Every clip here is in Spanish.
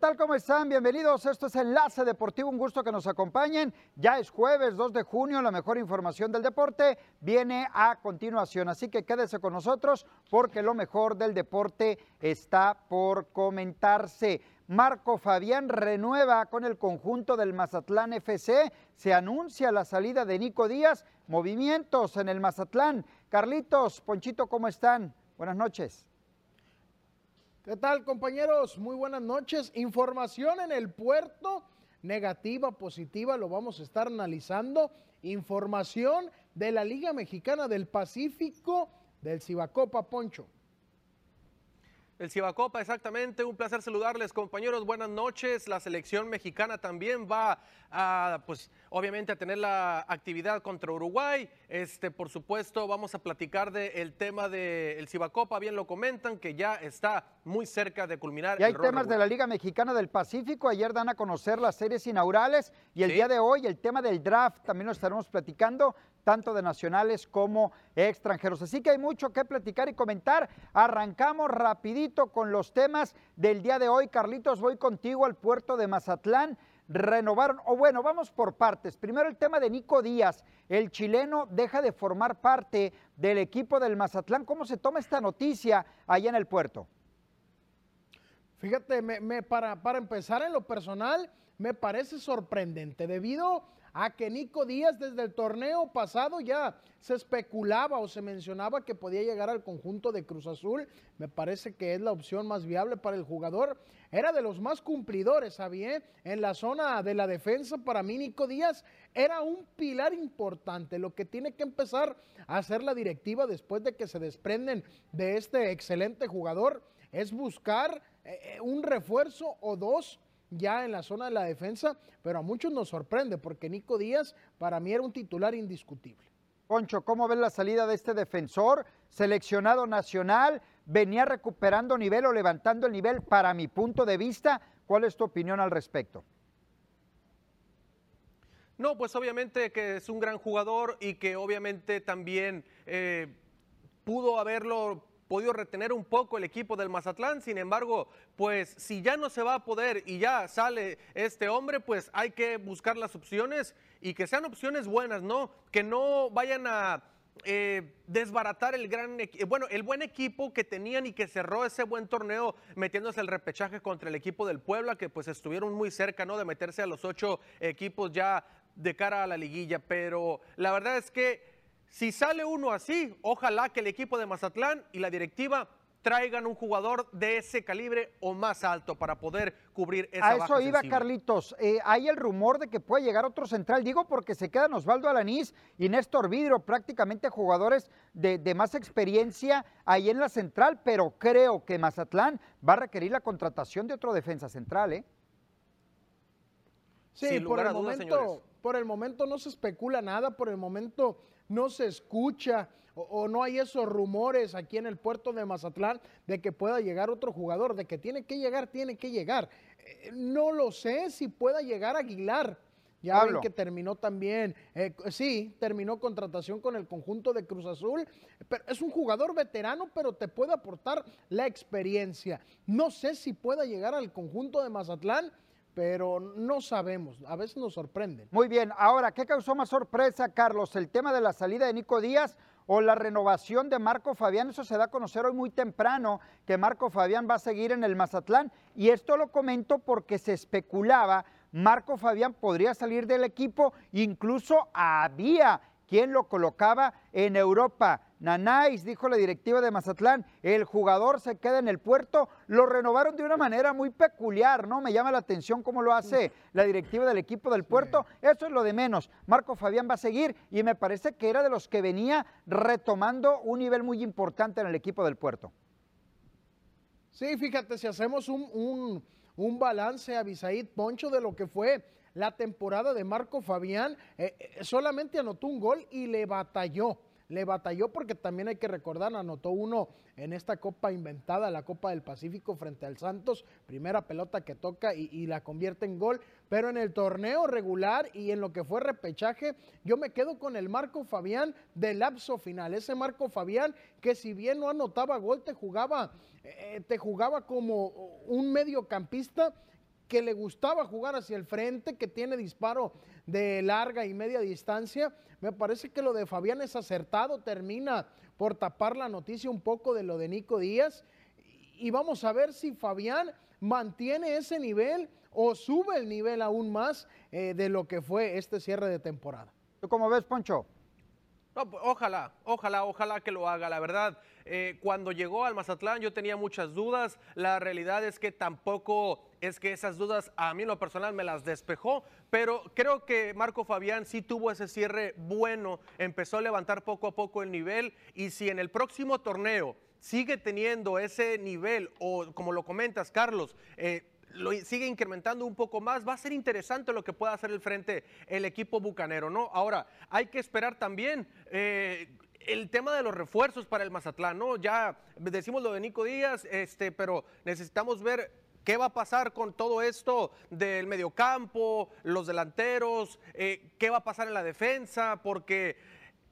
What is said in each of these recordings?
¿Qué tal? ¿Cómo están? Bienvenidos. Esto es Enlace Deportivo. Un gusto que nos acompañen. Ya es jueves 2 de junio. La mejor información del deporte viene a continuación. Así que quédese con nosotros porque lo mejor del deporte está por comentarse. Marco Fabián renueva con el conjunto del Mazatlán FC. Se anuncia la salida de Nico Díaz. Movimientos en el Mazatlán. Carlitos, Ponchito, ¿cómo están? Buenas noches. ¿Qué tal compañeros? Muy buenas noches. Información en el puerto, negativa, positiva, lo vamos a estar analizando. Información de la Liga Mexicana del Pacífico del Cibacopa Poncho. El Cibacopa, exactamente. Un placer saludarles, compañeros. Buenas noches. La selección mexicana también va a, pues, obviamente, a tener la actividad contra Uruguay. Este, por supuesto, vamos a platicar del tema del Cibacopa. Bien lo comentan, que ya está muy cerca de culminar. Y hay temas de la Liga Mexicana del Pacífico. Ayer dan a conocer las series inaugurales y el día de hoy el tema del draft también lo estaremos platicando tanto de nacionales como extranjeros. Así que hay mucho que platicar y comentar. Arrancamos rapidito con los temas del día de hoy. Carlitos, voy contigo al puerto de Mazatlán. Renovaron, o bueno, vamos por partes. Primero el tema de Nico Díaz. El chileno deja de formar parte del equipo del Mazatlán. ¿Cómo se toma esta noticia allá en el puerto? Fíjate, para, para empezar en lo personal, me parece sorprendente debido a que Nico Díaz desde el torneo pasado ya se especulaba o se mencionaba que podía llegar al conjunto de Cruz Azul. Me parece que es la opción más viable para el jugador. Era de los más cumplidores, ¿sabía? En la zona de la defensa, para mí Nico Díaz era un pilar importante. Lo que tiene que empezar a hacer la directiva después de que se desprenden de este excelente jugador es buscar eh, eh, un refuerzo o dos ya en la zona de la defensa, pero a muchos nos sorprende porque Nico Díaz para mí era un titular indiscutible. Poncho, ¿cómo ves la salida de este defensor seleccionado nacional? Venía recuperando nivel o levantando el nivel para mi punto de vista. ¿Cuál es tu opinión al respecto? No, pues obviamente que es un gran jugador y que obviamente también eh, pudo haberlo podido retener un poco el equipo del Mazatlán. Sin embargo, pues si ya no se va a poder y ya sale este hombre, pues hay que buscar las opciones y que sean opciones buenas, ¿no? Que no vayan a eh, desbaratar el gran bueno el buen equipo que tenían y que cerró ese buen torneo metiéndose el repechaje contra el equipo del Puebla que pues estuvieron muy cerca no de meterse a los ocho equipos ya de cara a la liguilla pero la verdad es que si sale uno así, ojalá que el equipo de Mazatlán y la directiva traigan un jugador de ese calibre o más alto para poder cubrir esa A eso iba, Carlitos. Eh, hay el rumor de que puede llegar otro central, digo porque se quedan Osvaldo Alanís y Néstor Vidro, prácticamente jugadores de, de, más experiencia ahí en la central, pero creo que Mazatlán va a requerir la contratación de otro defensa central, ¿eh? Sí, por el, momento, por el momento no se especula nada, por el momento no se escucha o, no hay esos rumores aquí en el puerto de Mazatlán de que pueda llegar otro jugador, de que tiene que llegar, tiene que llegar. Eh, no lo sé si pueda llegar Aguilar. Ya ven que terminó también, eh, sí, terminó contratación con el conjunto de Cruz Azul, pero es un jugador veterano, pero te puede aportar la experiencia. No sé si pueda llegar al conjunto de Mazatlán, pero no sabemos, a veces nos sorprenden. Muy bien, ahora, ¿qué causó más sorpresa, Carlos? ¿El tema de la salida de Nico Díaz o la renovación de Marco Fabián? Eso se da a conocer hoy muy temprano, que Marco Fabián va a seguir en el Mazatlán. Y esto lo comento porque se especulaba, Marco Fabián podría salir del equipo, incluso había quien lo colocaba en Europa. Nanáis, dijo la directiva de Mazatlán, el jugador se queda en el puerto, lo renovaron de una manera muy peculiar, ¿no? Me llama la atención cómo lo hace la directiva del equipo del puerto, eso es lo de menos. Marco Fabián va a seguir y me parece que era de los que venía retomando un nivel muy importante en el equipo del puerto. Sí, fíjate, si hacemos un, un, balance a Bisaid Poncho de lo que fue la temporada de Marco Fabián, eh, eh, solamente anotó un gol y le batalló le batalló porque también hay que recordar, anotó uno en esta Copa inventada, la Copa del Pacífico frente al Santos, primera pelota que toca y, la convierte en gol, pero en el torneo regular y en lo que fue repechaje, yo me quedo con el Marco Fabián del lapso final, ese Marco Fabián que si bien no anotaba gol, te jugaba, eh, te jugaba como un mediocampista que le gustaba jugar hacia el frente, que tiene disparo de larga y media distancia. Me parece que lo de Fabián es acertado, termina por tapar la noticia un poco de lo de Nico Díaz. Y vamos a ver si Fabián mantiene ese nivel o sube el nivel aún más eh, de lo que fue este cierre de temporada. ¿Tú cómo ves, Poncho? No, pues, ojalá, ojalá, ojalá que lo haga. La verdad, eh, cuando llegó al Mazatlán yo tenía muchas dudas. La realidad es que tampoco es que esas dudas a mí en lo personal me las despejó, pero creo que Marco Fabián sí tuvo ese cierre bueno, empezó a levantar poco a poco el nivel y si en el próximo torneo sigue teniendo ese nivel o como lo comentas Carlos, eh, lo sigue incrementando un poco más, va a ser interesante lo que pueda hacer el frente el equipo bucanero, ¿no? Ahora, hay que esperar también. Eh, el tema de los refuerzos para el Mazatlán, ¿no? Ya decimos lo de Nico Díaz, este, pero necesitamos ver qué va a pasar con todo esto del mediocampo, los delanteros, eh, qué va a pasar en la defensa, porque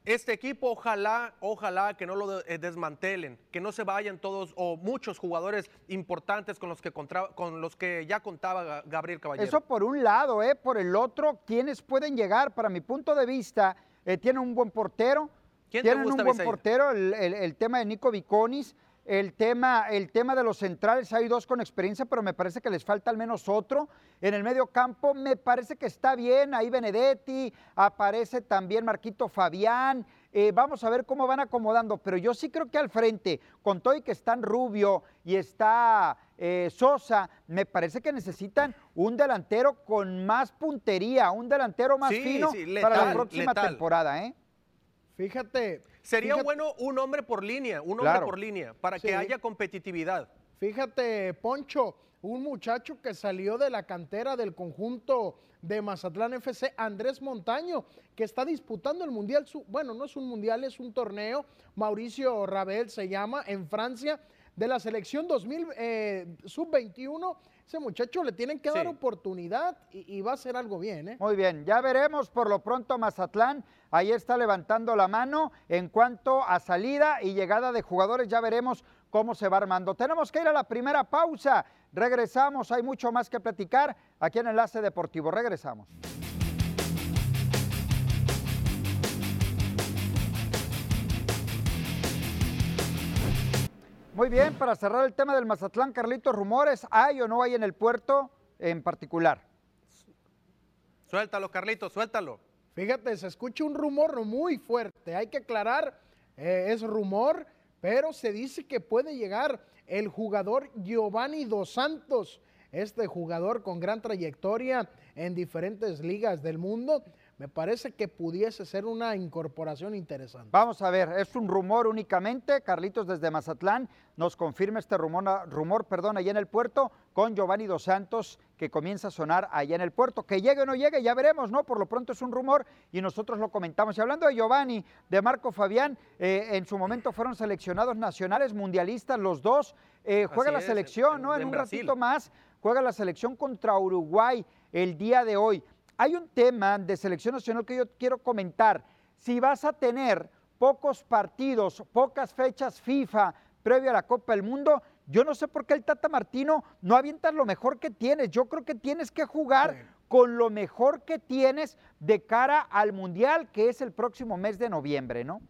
este equipo ojalá, ojalá que no lo eh, desmantelen, que no se vayan todos o muchos jugadores importantes con los que, con los que ya contaba Gabriel Caballero. Eso por un lado, ¿eh? por el otro, ¿quiénes pueden llegar? Para mi punto de vista, eh, tienen un buen portero, tienen un buen portero, el, tema de Nico Viconis, el tema, el tema de los centrales, hay dos con experiencia, pero me parece que les falta al menos otro. En el medio campo me parece que está bien, ahí Benedetti, aparece también Marquito Fabián. Eh, vamos a ver cómo van acomodando, pero yo sí creo que al frente, con todo y que están Rubio y está eh, Sosa, me parece que necesitan un delantero con más puntería, un delantero más fino para la próxima temporada. ¿eh? Fíjate. Sería bueno un hombre por línea, un hombre por línea, para que haya competitividad. Fíjate, Poncho, un muchacho que salió de la cantera del conjunto de Mazatlán FC, Andrés Montaño, que está disputando el Mundial, bueno, no es un Mundial, es un torneo, Mauricio Rabel se llama, en Francia, de la selección 2000 eh, sub-21. Ese muchacho le tienen que dar oportunidad y, va a hacer algo bien. ¿eh? Muy bien, ya veremos por lo pronto Mazatlán. Ahí está levantando la mano en cuanto a salida y llegada de jugadores. Ya veremos cómo se va armando. Tenemos que ir a la primera pausa. Regresamos, hay mucho más que platicar aquí en Enlace Deportivo. Regresamos. Muy bien, para cerrar el tema del Mazatlán, Carlitos, rumores, ¿hay o no hay en el puerto en particular? Suéltalo, Carlitos, suéltalo. Fíjate, se escucha un rumor muy fuerte, hay que aclarar, eh, es rumor, pero se dice que puede llegar el jugador Giovanni Dos Santos, este jugador con gran trayectoria en diferentes ligas del mundo. Me parece que pudiese ser una incorporación interesante. Vamos a ver, es un rumor únicamente. Carlitos desde Mazatlán nos confirma este rumor, rumor perdón, allá en el puerto con Giovanni Dos Santos que comienza a sonar allá en el puerto. Que llegue o no llegue, ya veremos, ¿no? Por lo pronto es un rumor y nosotros lo comentamos. Y hablando de Giovanni, de Marco Fabián, eh, en su momento fueron seleccionados nacionales, mundialistas, los dos. Eh, juega la selección, ¿no? En, un ratito más juega la selección contra Uruguay el día de hoy. Hay un tema de selección nacional que yo quiero comentar. Si vas a tener pocos partidos, pocas fechas FIFA previo a la Copa del Mundo, yo no sé por qué el Tata Martino no avientas lo mejor que tienes. Yo creo que tienes que jugar con lo mejor que tienes de cara al Mundial, que es el próximo mes de noviembre, ¿no?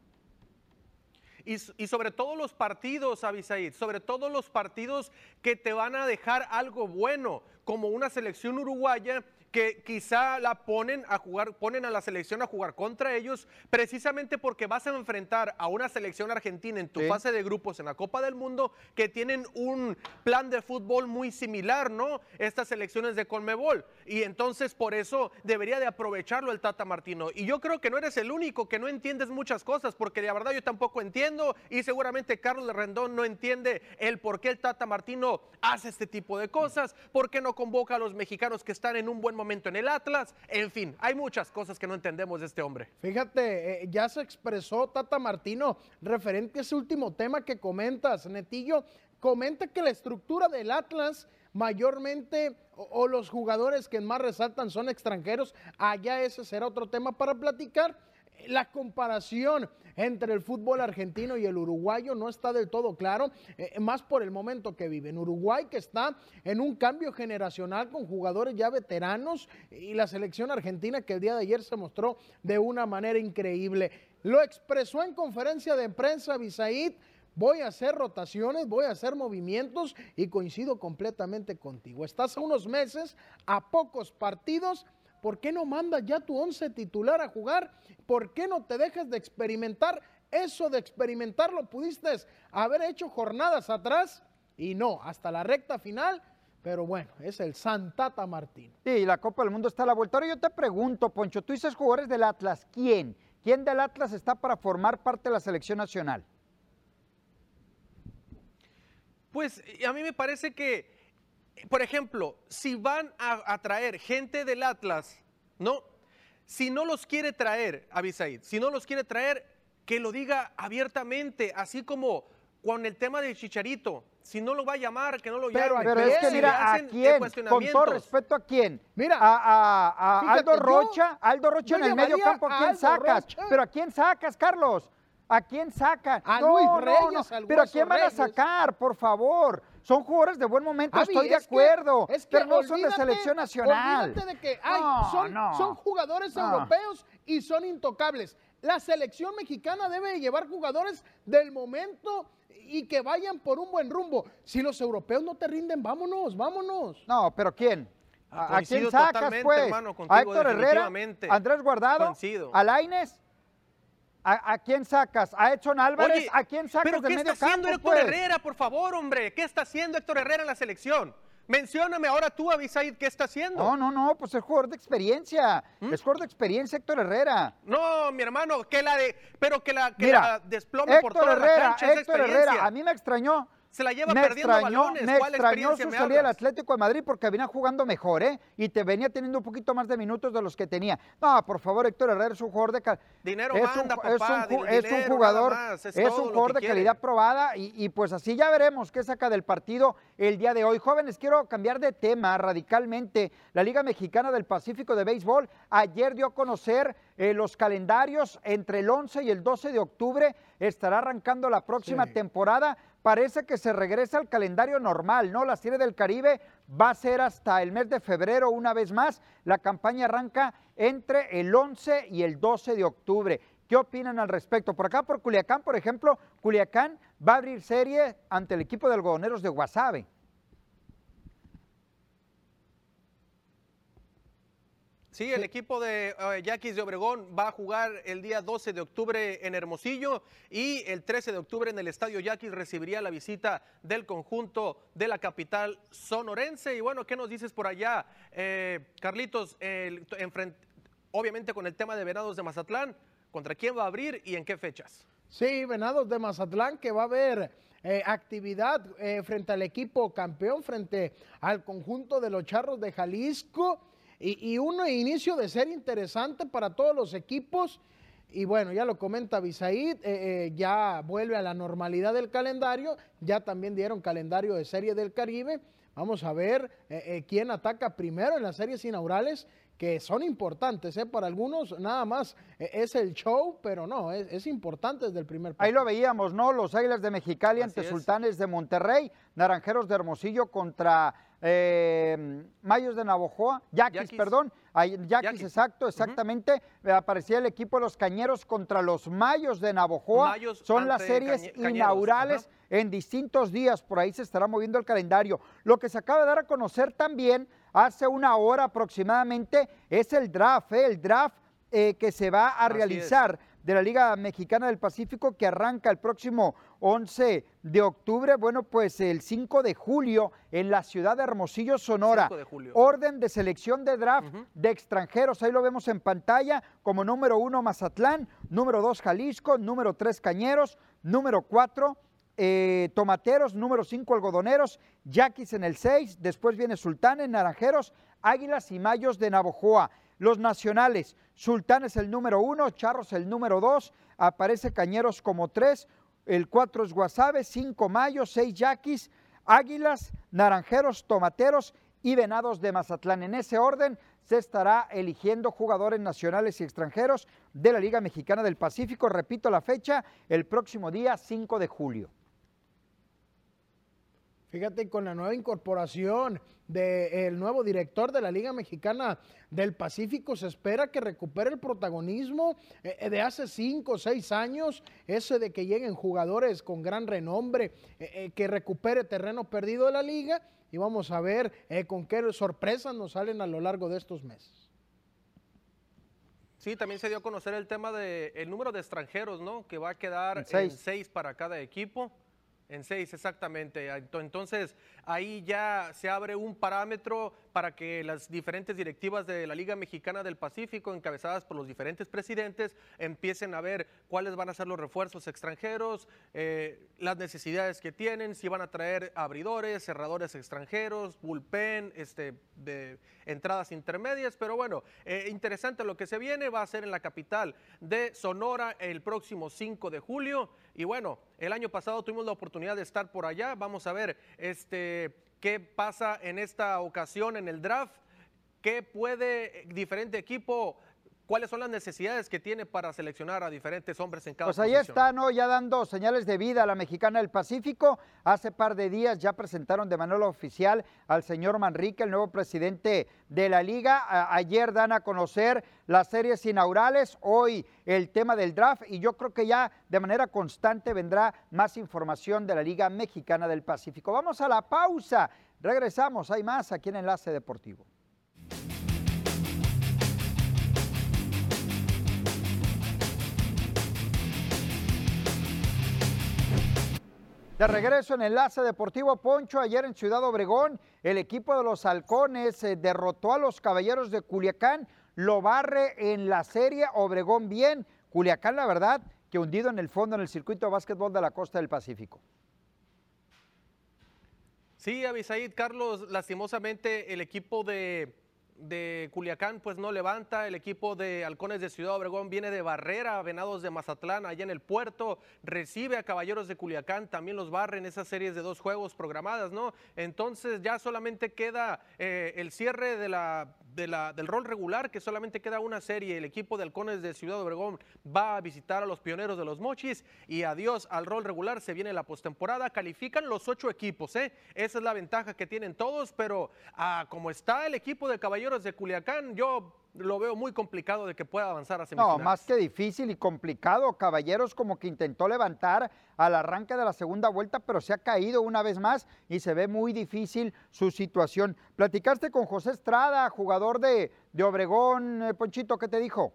Y, y, sobre todo los partidos, Abisaid, sobre todo los partidos que te van a dejar algo bueno, como una selección uruguaya que quizá la ponen a jugar, ponen a la selección a jugar contra ellos, precisamente porque vas a enfrentar a una selección argentina en tu fase de grupos en la Copa del Mundo que tienen un plan de fútbol muy similar, ¿no? Estas selecciones de Conmebol. Y entonces por eso debería de aprovecharlo el Tata Martino. Y yo creo que no eres el único que no entiendes muchas cosas, porque la verdad yo tampoco entiendo y seguramente Carlos Rendón no entiende el por qué el Tata Martino hace este tipo de cosas, por qué no convoca a los mexicanos que están en un buen momento en el Atlas. En fin, hay muchas cosas que no entendemos de este hombre. Fíjate, eh, ya se expresó Tata Martino referente a ese último tema que comentas, Netillo. Comenta que la estructura del Atlas mayormente o, los jugadores que más resaltan son extranjeros. Allá ese será otro tema para platicar. La comparación entre el fútbol argentino y el uruguayo no está del todo claro, eh, más por el momento que vive. En Uruguay que está en un cambio generacional con jugadores ya veteranos y la selección argentina que el día de ayer se mostró de una manera increíble. Lo expresó en conferencia de prensa Bisaid voy a hacer rotaciones, voy a hacer movimientos y coincido completamente contigo. Estás a unos meses, a pocos partidos, ¿por qué no mandas ya tu once titular a jugar? ¿Por qué no te dejas de experimentar? Eso de experimentar lo pudiste haber hecho jornadas atrás y no, hasta la recta final. Pero bueno, es el Santata Martín. Sí, la Copa del Mundo está a la vuelta. Ahora yo te pregunto, Poncho, tú dices jugadores del Atlas, ¿quién? ¿Quién del Atlas está para formar parte de la selección nacional? Pues a mí me parece que, por ejemplo, si van a, traer gente del Atlas, ¿no? Si no los quiere traer, Abisaid, si no los quiere traer, que lo diga abiertamente, así como con el tema del Chicharito. Si no lo va a llamar, que no lo llame. Pero, es que mira, ¿a quién? Con todo respeto, ¿a quién? Mira, a, Aldo Rocha, Aldo Rocha en el medio campo, ¿a quién sacas? Pero ¿a quién sacas, Carlos? ¿A quién saca? A Luis Reyes, Pero ¿a quién van a sacar, por favor? Son jugadores de buen momento, estoy de acuerdo. pero no son de selección nacional. Olvídate de que son, son, jugadores europeos y son intocables. La selección mexicana debe llevar jugadores del momento y que vayan por un buen rumbo. Si los europeos no te rinden, vámonos, vámonos. No, pero ¿quién? ¿A, quién sacas, pues? ¿A Héctor Herrera? ¿Andrés Guardado? ¿A Laines? ¿A, quién sacas? ¿A Edson Álvarez? ¿A quién sacas ¿pero qué está haciendo Héctor pues? Herrera, por favor, hombre? ¿Qué está haciendo Héctor Herrera en la selección? Mencióname ahora tú, Abisaid, ¿qué está haciendo? No, no, no, pues es jugador de experiencia. ¿Mm? Es jugador de experiencia Héctor Herrera. No, mi hermano, que la de, pero que la, que la desplome por toda Herrera, la cancha Héctor Herrera, a mí me extrañó se la lleva perdiendo extrañó, balones. Me extrañó su salida del Atlético de Madrid porque venía jugando mejor, ¿eh? Y te venía teniendo un poquito más de minutos de los que tenía. No, por favor, Héctor Herrera es un jugador de Dinero es manda, un, papá, es un, es un jugador, es, un jugador de calidad probada y, y, pues así ya veremos qué saca del partido el día de hoy. Jóvenes, quiero cambiar de tema radicalmente. La Liga Mexicana del Pacífico de Béisbol ayer dio a conocer eh, los calendarios entre el 11 y el 12 de octubre. Estará arrancando la próxima temporada parece que se regresa al calendario normal, ¿no? La Serie del Caribe va a ser hasta el mes de febrero una vez más. La campaña arranca entre el 11 y el 12 de octubre. ¿Qué opinan al respecto? Por acá, por Culiacán, por ejemplo, Culiacán va a abrir serie ante el equipo de algodoneros de Guasave. Sí, el equipo de uh, Yaquis de Obregón va a jugar el día 12 de octubre en Hermosillo y el 13 de octubre en el Estadio Yaquis recibiría la visita del conjunto de la capital sonorense. Y bueno, ¿qué nos dices por allá, eh, Carlitos? obviamente con el tema de Venados de Mazatlán, ¿contra quién va a abrir y en qué fechas? Sí, Venados de Mazatlán, que va a haber eh, actividad eh, frente al equipo campeón, frente al conjunto de los Charros de Jalisco y, un inicio de ser interesante para todos los equipos. Y bueno, ya lo comenta Bisaid, eh, eh, ya vuelve a la normalidad del calendario, ya también dieron calendario de Serie del Caribe. Vamos a ver eh, quién ataca primero en las series inaugurales, que son importantes, para algunos nada más es el show, pero no, es, importante desde el primer Ahí lo veíamos, ¿no? Los Águilas de Mexicali ante Sultanes de Monterrey, Naranjeros de Hermosillo contra eh, Mayos de Navojoa, Yaquis, perdón, Yaquis, exacto, exactamente, aparecía el equipo de los Cañeros contra los Mayos de Navojoa, son las series inaugurales en distintos días, por ahí se estará moviendo el calendario. Lo que se acaba de dar a conocer también hace una hora aproximadamente es el draft, ¿eh? el draft eh, que se va a realizar de la Liga Mexicana del Pacífico que arranca el próximo 11 de octubre. Bueno, pues el 5 de julio en la ciudad de Hermosillo, Sonora. Orden de selección de draft de extranjeros. Ahí lo vemos en pantalla como número uno Mazatlán, número dos Jalisco, número tres Cañeros, número cuatro eh, Tomateros, número 5 Algodoneros, Yaquis en el 6, después viene Sultanes, Naranjeros, Águilas y Mayos de Navojoa. Los nacionales, Sultán es el número uno, Charros el número dos, aparece Cañeros como tres, el cuatro es Guasave, cinco Mayo, seis Yaquis, Águilas, Naranjeros, Tomateros y Venados de Mazatlán. En ese orden se estará eligiendo jugadores nacionales y extranjeros de la Liga Mexicana del Pacífico. Repito la fecha, el próximo día 5 de julio. Fíjate, con la nueva incorporación del nuevo director de la Liga Mexicana del Pacífico, se espera que recupere el protagonismo eh, eh, de hace cinco o seis años, ese de que lleguen jugadores con gran renombre, eh, que recupere terreno perdido de la liga y vamos a ver con qué sorpresas nos salen a lo largo de estos meses. Sí, también se dio a conocer el tema del número de extranjeros, ¿no? Que va a quedar en seis para cada equipo. En seis, exactamente. Entonces, ahí ya se abre un parámetro para que las diferentes directivas de la Liga Mexicana del Pacífico, encabezadas por los diferentes presidentes, empiecen a ver cuáles van a ser los refuerzos extranjeros, eh, las necesidades que tienen, si van a traer abridores, cerradores extranjeros, bullpen, este, de entradas intermedias. Pero bueno, eh, interesante lo que se viene, va a ser en la capital de Sonora el próximo 5 de julio. Y bueno, el año pasado tuvimos la oportunidad de estar por allá. Vamos a ver este, qué pasa en esta ocasión en el draft. ¿Qué puede diferente equipo cuáles son las necesidades que tiene para seleccionar a diferentes hombres en cada Pues ahí está, ¿no? Ya dando señales de vida a la mexicana del Pacífico. Hace par de días ya presentaron de manera oficial al señor Manrique, el nuevo presidente de la liga. ayer dan a conocer las series inaugurales, hoy el tema del draft y yo creo que ya de manera constante vendrá más información de la Liga Mexicana del Pacífico. Vamos a la pausa. Regresamos, hay más aquí en Enlace Deportivo. De regreso en Enlace Deportivo Poncho, ayer en Ciudad Obregón, el equipo de los Halcones eh, derrotó a los Caballeros de Culiacán, lo barre en la serie Obregón bien. Culiacán, la verdad, que hundido en el fondo en el circuito de básquetbol de la costa del Pacífico. Sí, Abisaid, Carlos, lastimosamente el equipo de de Culiacán pues no levanta, el equipo de Halcones de Ciudad Obregón viene de barrera, Venados de Mazatlán allá en el puerto, recibe a Caballeros de Culiacán, también los barre en esas series de dos juegos programadas, ¿no? Entonces ya solamente queda eh, el cierre de la, del rol regular, que solamente queda una serie, el equipo de Halcones de Ciudad Obregón va a visitar a los pioneros de los Mochis y adiós al rol regular, se viene la postemporada, califican los ocho equipos, ¿eh? Esa es la ventaja que tienen todos, pero ah, como está el equipo de Caballeros de Culiacán, yo lo veo muy complicado de que pueda avanzar a semifinales. No, más que difícil y complicado. Caballeros como que intentó levantar al arranque de la segunda vuelta, pero se ha caído una vez más y se ve muy difícil su situación. Platicaste con José Estrada, jugador de, de Obregón, eh, Ponchito, ¿qué te dijo?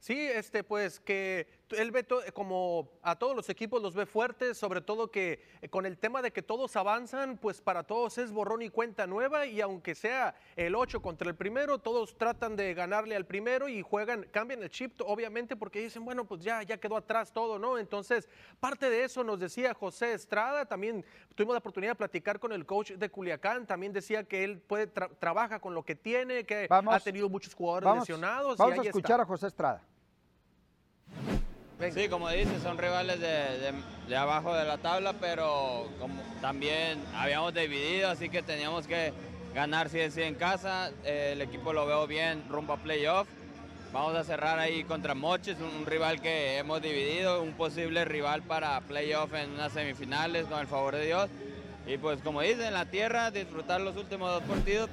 Sí, este, pues que él ve como a todos los equipos los ve fuertes, sobre todo que eh, con el tema de que todos avanzan, pues para todos es borrón y cuenta nueva y aunque sea el 8 contra el primero, todos tratan de ganarle al primero y juegan, cambian el chip obviamente porque dicen, bueno, pues ya, ya quedó atrás todo, ¿no? Entonces, parte de eso nos decía José Estrada, también tuvimos la oportunidad de platicar con el coach de Culiacán, también decía que él puede trabaja con lo que tiene, que ha tenido muchos jugadores lesionados. Vamos a escuchar a José Estrada. Sí, como dices, son rivales de, abajo de la tabla, pero también habíamos dividido, así que teníamos que ganar sí en casa. el equipo lo veo bien rumbo a playoff. Vamos a cerrar ahí contra Moches, un, rival que hemos dividido, un posible rival para playoff en unas semifinales, con el favor de Dios. Y pues como dicen, en la tierra, disfrutar los últimos dos partidos.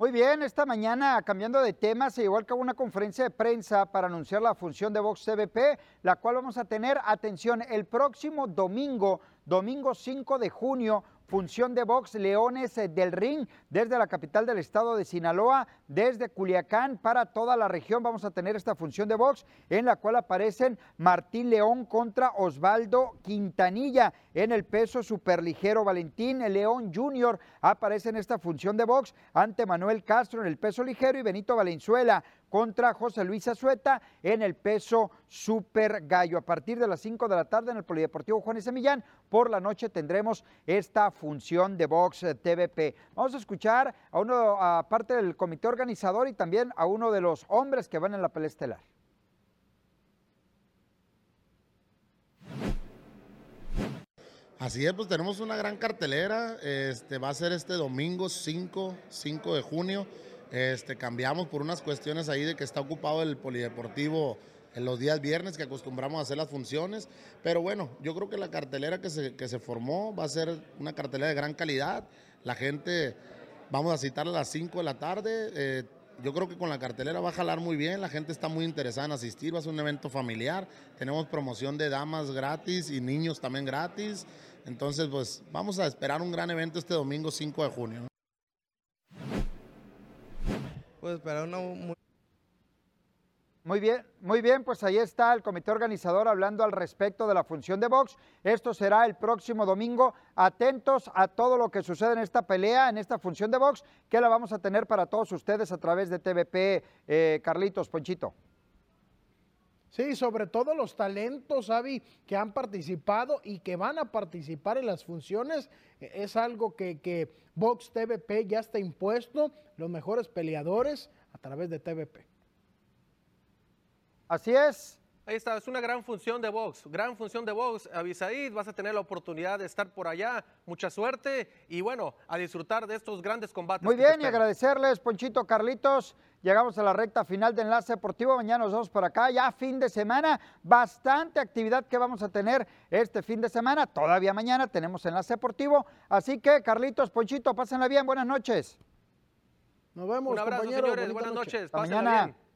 Muy bien, esta mañana, cambiando de tema, se llevó a cabo una conferencia de prensa para anunciar la función de Vox CBP, la cual vamos a tener, atención, el próximo domingo, domingo 5 de junio, función de box Leones eh, del Ring desde la capital del estado de Sinaloa, desde Culiacán para toda la región. Vamos a tener esta función de box en la cual aparecen Martín León contra Osvaldo Quintanilla en el peso superligero. Valentín León Jr. aparece en esta función de box ante Manuel Castro en el peso ligero y Benito Valenzuela contra José Luis Azueta en el peso super gallo. A partir de las 5 de la tarde en el Polideportivo Juan Semillán, por la noche tendremos esta función de box TVP. Vamos a escuchar a uno, aparte del comité organizador y también a uno de los hombres que van en la pelea estelar. Así es, pues tenemos una gran cartelera. Este va a ser este domingo 5, 5 de junio. Este cambiamos por unas cuestiones ahí de que está ocupado el polideportivo en los días viernes que acostumbramos a hacer las funciones. Pero bueno, yo creo que la cartelera que se, que se formó va a ser una cartelera de gran calidad. La gente, vamos a citar a las 5 de la tarde. eh, yo creo que con la cartelera va a jalar muy bien, la gente está muy interesada en asistir, va a ser un evento familiar, tenemos promoción de damas gratis y niños también gratis, entonces pues vamos a esperar un gran evento este domingo 5 de junio. Pues esperar una muy Muy bien, muy bien, pues ahí está el comité organizador hablando al respecto de la función de box. Esto será el próximo domingo. Atentos a todo lo que sucede en esta pelea, en esta función de box, que la vamos a tener para todos ustedes a través de TVP, eh, Carlitos, Ponchito. Sí, sobre todo los talentos, Avi, que han participado y que van a participar en las funciones. eh, Es algo que, que Vox TVP ya está impuesto, los mejores peleadores a través de TVP. Así es. Ahí está, es una gran función de box, gran función de box. Avisaid, vas a tener la oportunidad de estar por allá. Mucha suerte y bueno, a disfrutar de estos grandes combates. Muy bien, y agradecerles, Ponchito, Carlitos. Llegamos a la recta final de Enlace Deportivo. Mañana nos vemos por acá. Ya fin de semana, bastante actividad que vamos a tener este fin de semana. Todavía mañana tenemos Enlace Deportivo. Así que, Carlitos, Ponchito, pásenla bien. Buenas noches. Nos vemos, Un abrazo, compañeros. señores. Buenas noche. noches. Hasta Pásenla mañana. bien.